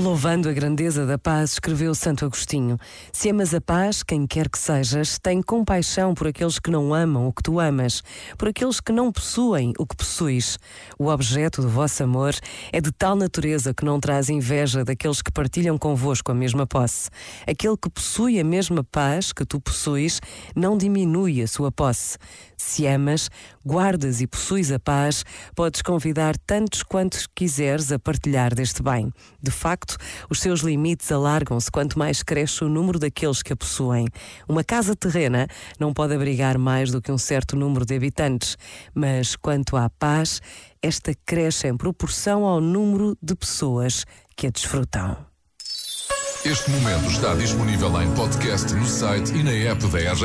Louvando a grandeza da paz, escreveu Santo Agostinho: Se amas a paz, quem quer que sejas, tem compaixão por aqueles que não amam o que tu amas, por aqueles que não possuem o que possuis. O objeto do vosso amor é de tal natureza que não traz inveja daqueles que partilham convosco a mesma posse. Aquele que possui a mesma paz que tu possuis não diminui a sua posse. Se amas, guardas e possuis a paz, podes convidar tantos quantos quiseres a partilhar deste bem. De facto, os seus limites alargam-se quanto mais cresce o número daqueles que a possuem. Uma casa terrena não pode abrigar mais do que um certo número de habitantes, mas quanto à paz, esta cresce em proporção ao número de pessoas que a desfrutam. Este momento está disponível em podcast no site e na app da RGF.